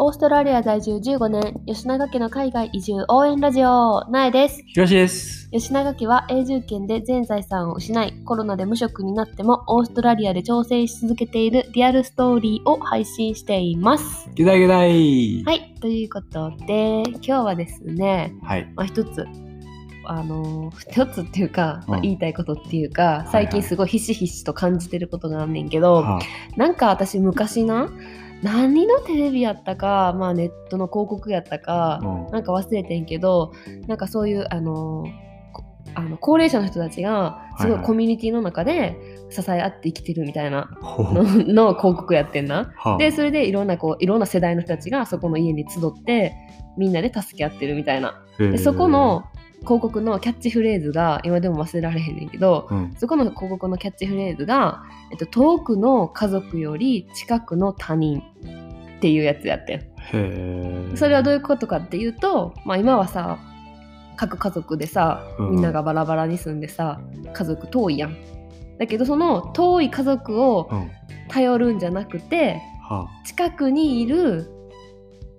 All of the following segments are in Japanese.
オーストラリア在住15年、吉永家の海外移住応援ラジオ、なえです。東です。吉永家は永住権で全財産を失い、コロナで無職になってもオーストラリアで挑戦し続けているリアルストーリーを配信しています。ゲダゲダイはい、ということで、今日はですね、はい。まあ、一つ、あのー一つっていうか、まあうん言いたいことっていうか、い最近すごいひしひしと感じてることがあんねんけど、はなんか私昔な何のテレビやったか、まあ、ネットの広告やったかあ、うん。なんか忘れてんけどなんかそういうあのこあの高齢者の人たちがすごはい。コミュニティの中で支え合って生きてるみたいなほのの広告やってんな。はでそれでいろんなこういろんな世代の人たちがそこの家に集ってみんなで助け合ってるみたいな。でそこの広告のキャッチフレーズが今でも忘れられへんねんけど、うん、そこの広告のキャッチフレーズが、えっと、遠くの家族より近くの他人っていうやつやってん。それはどういうことかっていうと、まあ、今はさ各家族でさうんみんながバラバラに住んでさ家族遠いやん。だけどその遠い家族をうん。頼るんじゃなくては近くにいる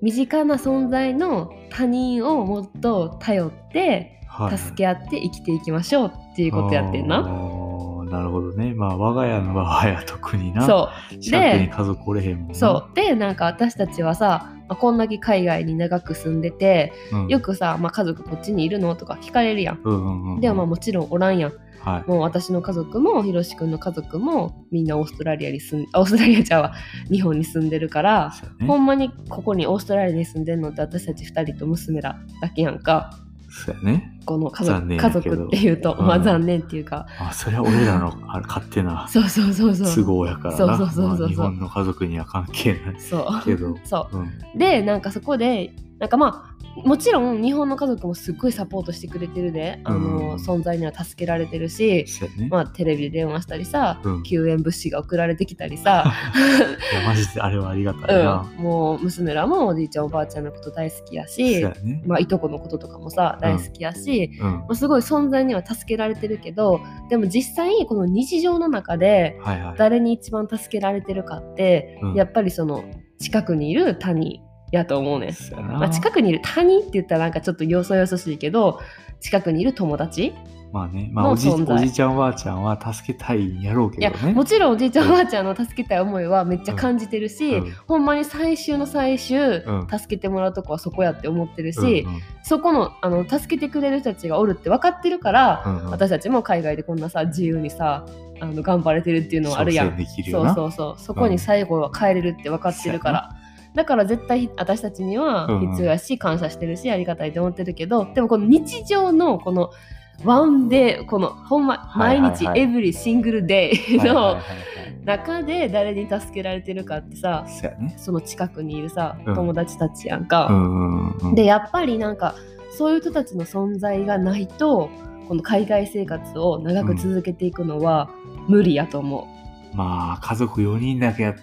身近な存在の他人をもっと頼って。助け合って生きていきましょうっていうことやってんな。あーなるほどね。まあ、我が家の場合は特にな。そう近くに家族おれへんもんな。そうでなんか私たちはさ、まあ、こんだけ海外に長く住んでてうん。よくさ、まあ、家族こっちにいるのとか聞かれるやん。うんうんうん。でもまあもちろんおらんやん。はい。もう私の家族もひろしくんの家族もみんなオーストラリアに住んあオーストラリアちゃうわ日本に住んでるから、ねほんまにここにオーストラリアに住んでるのって私たち2人と娘らだけやんかそうやね。この家残族家族っていうと、うんまあ残念っていうかあ、それは俺らのあれ勝手なそうそうそうそう都合やからな。そうそうそうそうそうまあ日本の家族には関係ないそうけど。そううん。でなんかそこでなんかまあもちろん日本の家族もすっごいサポートしてくれてるであの、うん存在には助けられてるし、ね。まあ、テレビで電話したりさ、うん救援物資が送られてきたりさ、いや、マジであれはありがたいな。うん、もう娘らもおじいちゃんおばあちゃんのこと大好きやし、やね。まあ、いとこのこととかもさ大好きやし、うん。まあ、すごい存在には助けられてるけどでも実際この日常の中ではいはい。誰に一番助けられてるかって、うんやっぱりその近くにいる他人やと思うねまあ、近くにいる他人って言ったらなんかちょっとよそよそしいけど近くにいる友達まあね、まあのおじおじいちゃんおばあちゃんは助けたいんやろういやけどね。もちろんおじいちゃんおばあちゃんの助けたい思いはめっちゃ感じてるし、うん。ほんまに最終の最終、うん。助けてもらうとこはそこやって思ってるし、うん。うんそこのあの助けてくれる人たちがおるって分かってるから、うんうん。私たちも海外でこんなさ自由にさあの頑張れてるっていうのはあるやん。そう。そうそう。そこに最後は帰れるって分かってるから、だから絶対私たちには必要やし、感謝してるしありがたいと思ってるけどでもこの日常のこのワンデーこのほんま毎日エブリシングルデイの中で誰に助けられてるかってさその近くにいるさうん。友達たちやんか。でやっぱりなんかそういう人たちの存在がないとこの海外生活を長く続けていくのは無理やと思まあ、家族4人だけやっ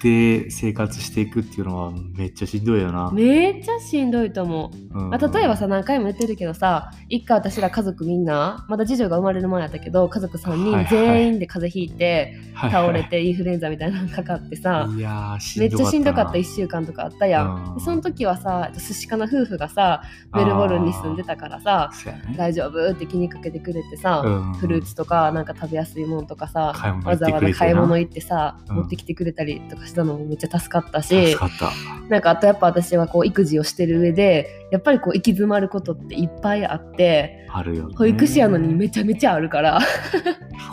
て生活していくっていうのはめっちゃしんどいよなう。。めっちゃしんどいと思う。うんまあ、例えばさ何回も言ってるけどさ一回私ら家族みんなまだ次女が生まれる前やったけど家族3人全員で風邪ひいてはいはい倒れてインフルエンザみたいなのかかってさめっちゃしんどかった1週間とかあったやん。うんでその時はさ寿司かな夫婦がさメルボルンに住んでたからさ。大丈夫って気にかけてくれてさ、うんフルーツとかなんか食べやすいものとかさわざわざ買い物行ってさ、うん持ってきてくれたりとかしたのもめっちゃ助かったし。なんかあとやっぱ私はこう育児をしてる上でやっぱりこう行き詰まることっていっぱいあってあるよ、ね。保育士やのにめちゃめちゃあるから。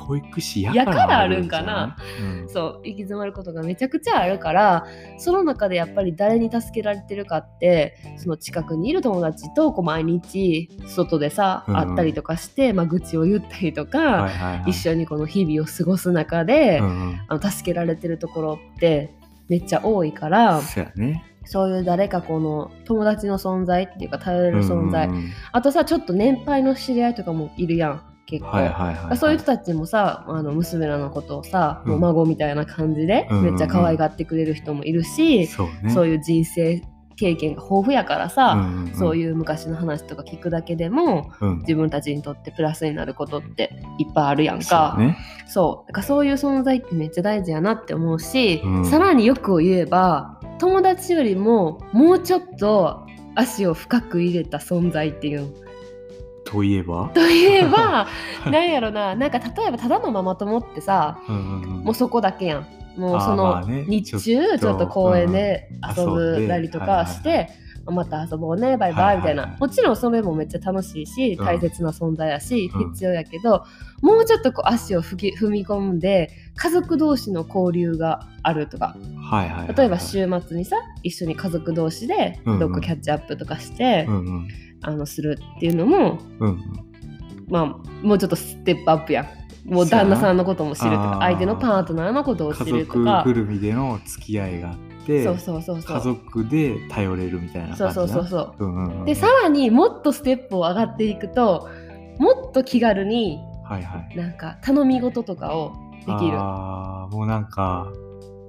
保育士ややからあるるんかなうん。そう行き詰まることがめちゃくちゃあるからその中でやっぱり誰に助けられてるかってその近くにいる友達とこう毎日外でさ、うん。会ったりとかして、まあ、愚痴を言ったりとか、はいはいはい、一緒にこの日々を過ごす中で、うんうん。あの助けられてるところってめっちゃ多いからそうやね。そういう誰かこの友達の存在っていうか頼れる存在、うんうんうん。あとさちょっと年配の知り合いとかもいるやん結構、はいはいはい、はい。そういう人たちもさあの娘らのことをさ、うん。もう孫みたいな感じでうんうんうん。めっちゃ可愛がってくれる人もいるし、そうね。そういう人生経験が豊富やからさ、んんん。そういう昔の話とか聞くだけでもうん、自分たちにとってプラスになることっていっぱいあるやんそかう。ね。そう。だからそういう存在ってめっちゃ大事やなって思うし、うん。さらによくを言えば友達よりももうちょっと足を深く入れた存在っていう。の。といえば？といえば なんやろな。なんか例えばただのママ友ってさうんうんうん。もうそこだけやん。もうその、日中ちょっと公園で遊うん。ぶたりとかして、また遊ぼうねバイバイみたいな、はい。はいはいもちろんそれもめっちゃ楽しいしうん。大切な存在やし、うん。必要やけどもうちょっとこう足を踏き踏み込んで家族同士の交流があるとか。はいはいはい例えば週末にさ一緒に家族同士でどっかキャッチアップとかして、うんうん。あのするっていうのもうんうん。まあもうちょっとステップアップやん。もう旦那さんのことも知るとか相手のパートナーのことを家知ると族かぐるみでの付き合いがあってそうそうそうそう。家族で頼れるみたいなそう感じそうそうそうう。んうんうんでさらにもっとステップを上がっていくともっと気軽にはいはい。なんか頼み事とかをできる。あーもうなんか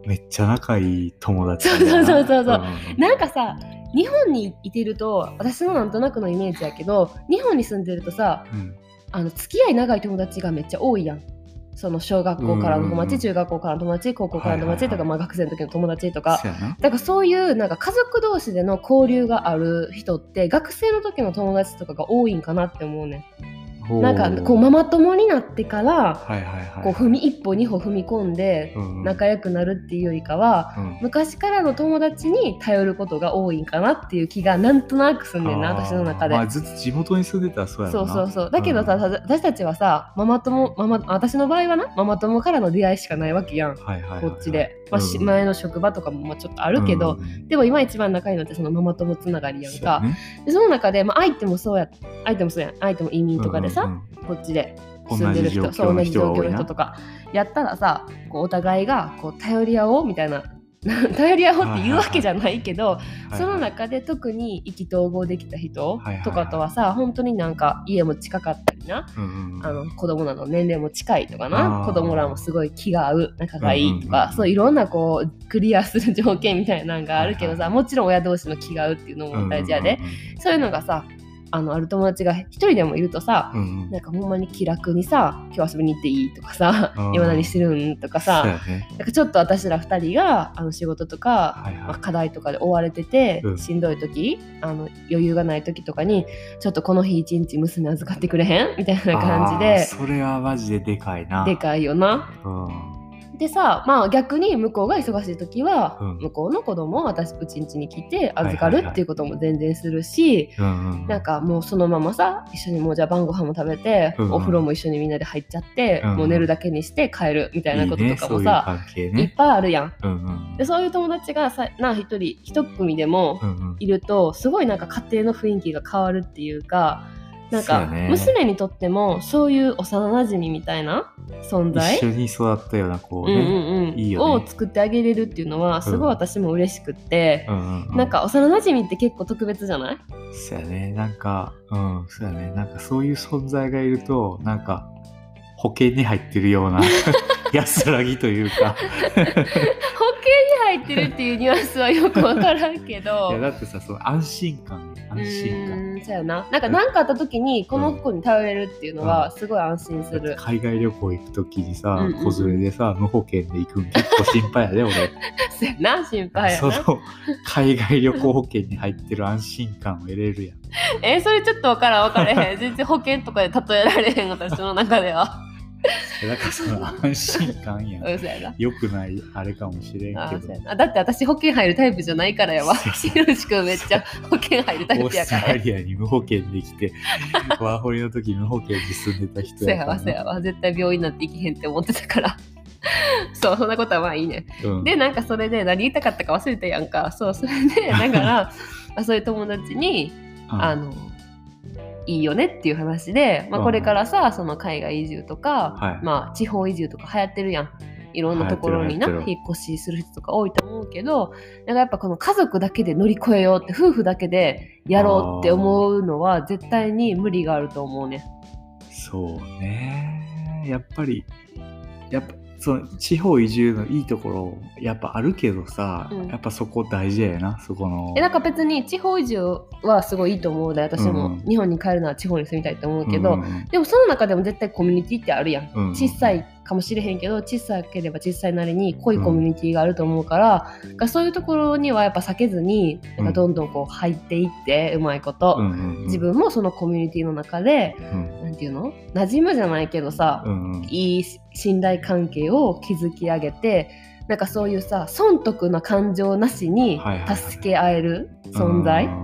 めっちゃ仲いい友達そうそうそうそうそう。んん。なんかさ日本にいてると私のなんとなくのイメージやけど日本に住んでるとさうんあの付き合い長い友達がめっちゃ多いやん。その小学校からの友達、中学校からの友達高校からの友達とか、はいはいはいまあ、学生の時の友達とか。だからそういうな。んか家族同士での交流がある人って学生の時の友達とかが多いんかなって思うねほなんかこうママ友になってからはいはいはい。こう踏み一歩二歩踏み込んで仲良くなるっていうよりかは、うん。昔からの友達に頼ることが多いんかなっていう気がなんとなくすんねんな私の中で。まあ、ずっと地元に住んでたらそうやそうそうそう。だけどさ、うん。た私たちはさママ友ママ私の場合はなママ友からの出会いしかないわけやん。こはいはいはいはい。っちで、まあしうん前の職場とかもまあちょっとあるけど、うん。うんでも今一番仲いいのってそのママ友つながりやんか。そね。でその中で、まあ、相手もそうや相手もそうやん。相手も移民とかでさ、うんうん。こっちで住んでる人そう同じ状況の人とかやったらさこうお互いがこう頼り合おうみたいな 頼り合おうって言うわけじゃないけど、うんその中で特に意気投合できた人はいはいはいとかとはさ本当になんか家も近かったりな。うんうんうん。あの子供らの年齢も近いとかな。子供らもすごい気が合う仲がいいとか、そういろんなこうクリアする条件みたいなのがあるけどさ、はいはい。もちろん親同士の気が合うっていうのも大事やで、そういうのがさあのある友達が一人でもいるとさ、うんなんかほんまに気楽にさ「今日遊びに行っていい?」とかさうん「今何してるん?」とかさやねなんかちょっと私ら二人があの仕事とか、はいはいまあ、課題とかで追われてて、うんしんどい時あの余裕がない時とかにちょっとこの日一日娘預かってくれへんみたいな感じでそれはマジででかいなでかいよな。うんでさまあ逆に向こうが忙しい時は、うん。向こうの子供を私うちんちに来て預かるっていうことも全然するし、なんかもうそのままさ一緒にもうじゃあ晩ご飯も食べて、お風呂も一緒にみんなで入っちゃって、もう寝るだけにして帰るみたいなこととかもさ、いっねぱいあるやん。うんうん。でそういう友達がさな一人一組でもいるとすごいなんか家庭の雰囲気が変わるっていうかなんか娘にとってもそういう幼なじみみたいな存在？一緒に育ったようなこううんうんねうん。いいよね。を作ってあげれるっていうのはすごい私も嬉しくって、うんうんうなんか幼なじみって結構特別じゃない？そうやね。なんかうんそうやね。なんかそういう存在がいるとなんか保険に入ってるような 安らぎというか。保険に入ってるっていうニュアンスはよくわからんけど。いやだってさその安心感安心感。そうやな。なんか何かあった時にこの子に頼れるっていうのはすごい安心する、海外旅行行く時にさ、うんうん子連れでさ無保険で行くん結構心配やで俺。そうやな心配やな。その海外旅行保険に入ってる安心感を得れるやん。えそれちょっとわからんわからへん。全然保険とかで例えられへん私の中では だからその安心感やん。うやな。良くないあれかもしれんあけど。そうやな。だって私保険入るタイプじゃないからやわ。しろしくんめっちゃ保険入るタイオープやから。ストラリアに無保険で来て ワーホリの時無保険に住んでた人そうややからわそうやわ。絶対病院なんて行けへんって思ってたから。そうそんなことはまあいいね。うん。でなんかそれで何言いたかったか忘れたやんか。そうそれでだからあそういう友達にうん。あのいいよねっていう話で、まあ、うん。これからさその海外移住とか、はい。まあ、地方移住とか流行ってるやん。いろんなところにな引っ越しする人とか多いと思うけどなんかやっぱこの家族だけで乗り越えようって夫婦だけでやろうって思うのは絶対に無理があると思うね。そうね。やっぱりやっぱその地方移住のいいところやっぱあるけどさ、うん。やっぱそこ大事やよなそこの。えなんか別に地方移住はすごいいいと思うで私も、うん。日本に帰るなら地方に住みたいと思うけど、うんうんでもその中でも絶対コミュニティってあるやん。うん小さいかもしれへんけど小さければ小さいなりに濃いコミュニティがあると思うから、がそういうところにはやっぱ避けずになんかどんどんこう入っていってうまいこと、うんうんうん。自分もそのコミュニティの中でうんなんていうの？馴染むじゃないけどさ、うんうん。いい信頼関係を築き上げてなんかそういうさ損得な感情なしにはいはいはい。助け合える存在、うん。ま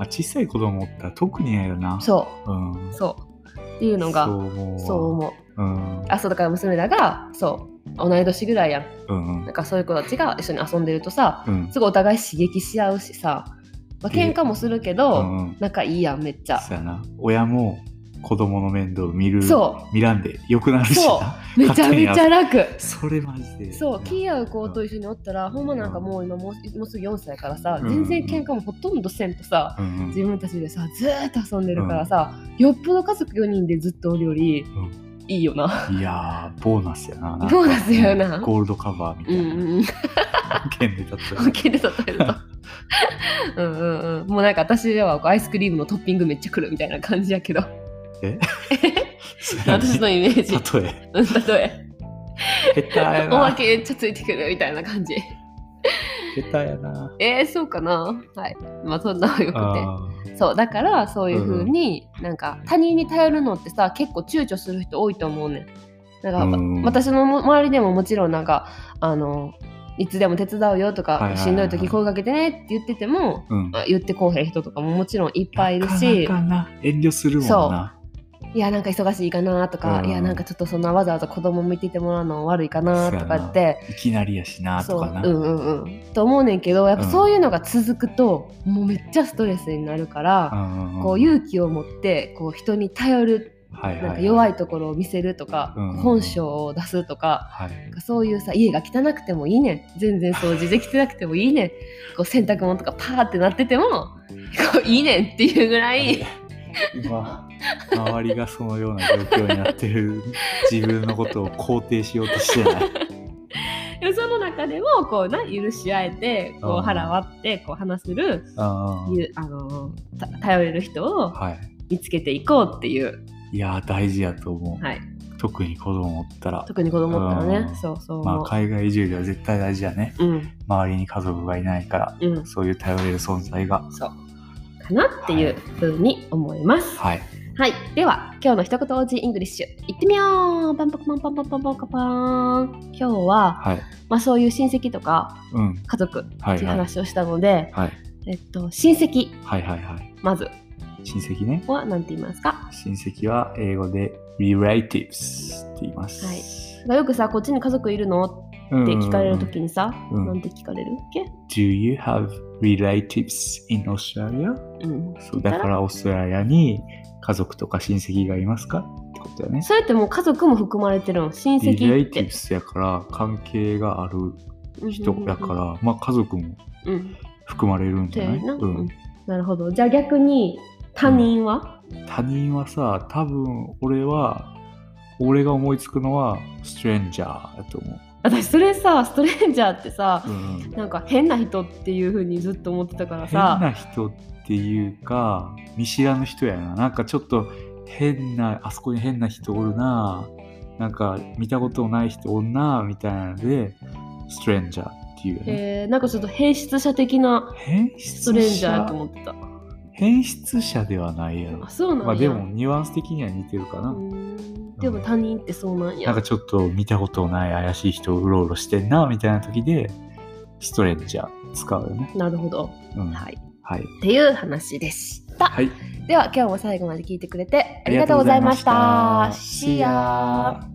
あ、小さい子供おったら特にやよな。そう。うん、そう。っていうのがそう思うう思う。うん。あそうだから娘らがそう。同い年ぐらいやん。うんうん。なんかそういう子たちが一緒に遊んでるとさうん。すごいお互い刺激し合うしさ、まあ、喧嘩もするけど、うんうん。仲いいやんめっちゃ。そうやな。親も子供の面倒見るそ見らんでよくなるしそう。なめちゃめちゃ楽。それマジでそう。気合う子と一緒におったらほんまなんかもう今もうもうすぐ4歳やからさ、うん。全然喧嘩もほとんどせんとさ、うんうん。自分たちでさずーっと遊んでるからさ、よっぽど家族4人でずっとおるより、ん。いいよな。いやーボーナスやな。なボーナスやな。ゴールドカバーみたうんいな、うんうん。剣で立って本気で例えると。うんうんうん。もうなんか私はこうアイスクリームのトッピングめっちゃくるみたいな感じやけど。え 私のイメージ。例え。うん例え。下手やおまなけめっちゃついてくるみたいな感じ。下手やな。えー、そうかな。はい。まあそんなのよくて。あそうだからそういう風に、なんか他人に頼るのってさ結構躊躇する人多いと思うねん。なんか、うん。私のも周りでももちろんなんかあのいつでも手伝うよとか、しんどい時声かけてねって言ってても、ーうん。あ言ってこうへん人とかももちろんいっぱいいるなしかなかな。遠慮するもんないやなんか忙しいかなとか、うん。いやなんかちょっとそんなわざわざ子供見ててもらうの悪いかなとかっていきなりやしなとかな。そううんうんうん。と思うねんけどやっぱそういうのが続くと、もうめっちゃストレスになるから、んんん。こう勇気を持ってこう人に頼るなんか弱いところを見せるとか、うん本性を出すとかはい。そういうさ家が汚くてもいいねん。全然掃除できてなくてもいいねん。こう洗濯物とかパーってなっててもこういいねんっていうぐらい。今周りがそのような状況になってる自分のことを肯定しようとしてない。その中でもこうな許し合えてこう腹割ってこう話せるあゆあのた頼れる人をはい。見つけていこうっていう、いやー大事やと思う、はい、特に子供おったら。特に子供ったらね。うん。そうそう。まあ思う、海外移住では絶対大事やね。うん。周りに家族がいないからうん。そういう頼れる存在が。そう。かなっていうふうに思います。はいはい。では、今日の一言おじ English、いってみよう。パンパカパンパンパンパンパンパン。パン今日は、はい。まあそういう親戚とかうん。家族ってはいはい。いう話をしたので、はい。えっと、親戚、はいはいはい。まず。親戚ね。は何て言いますか？親戚は英語で relatives って言います。はい。よくさ、こっちに家族いるの？って聞かれるときにさ、うんなんて聞かれるっけ？Do you have relatives in Australia? うん。そうだからオーストラリアに家族とか親戚がいますか？ってことだよね。それってもう家族も含まれてるの親戚って。relatives やから関係がある人やかうんら、まあ家族もうんうん。うん。含まれるんじゃない、てなうん、なるほど。じゃあ逆に他人は、他人はさ、多分俺は、俺が思いつくのは stranger やと思う。私それさ、ストレンジャーってさ、うん、なんか変な人っていう風にずっと思ってたから変さ、な人っていうか、見知らぬ人やな。なんかちょっと変な、あそこに変な人おるな。なんか見たことない人おんな、みたいなので、ストレンジャーっていうよね。えー、なんかちょっと変質者的な変質ストレンジャーやと者思ってた。変質者ではないやろあ、。そうなんや。まあでもニュアンス的には似てるかな。でも他人ってそうなんや。なんかちょっと見たことない怪しい人うろうろしてんなみたいな時でストレンジャー使うよね。なるほど。うん、。はいい。はい。っていう話でした。はい。では今日も最後まで聞いてくれてありがとうございました。あり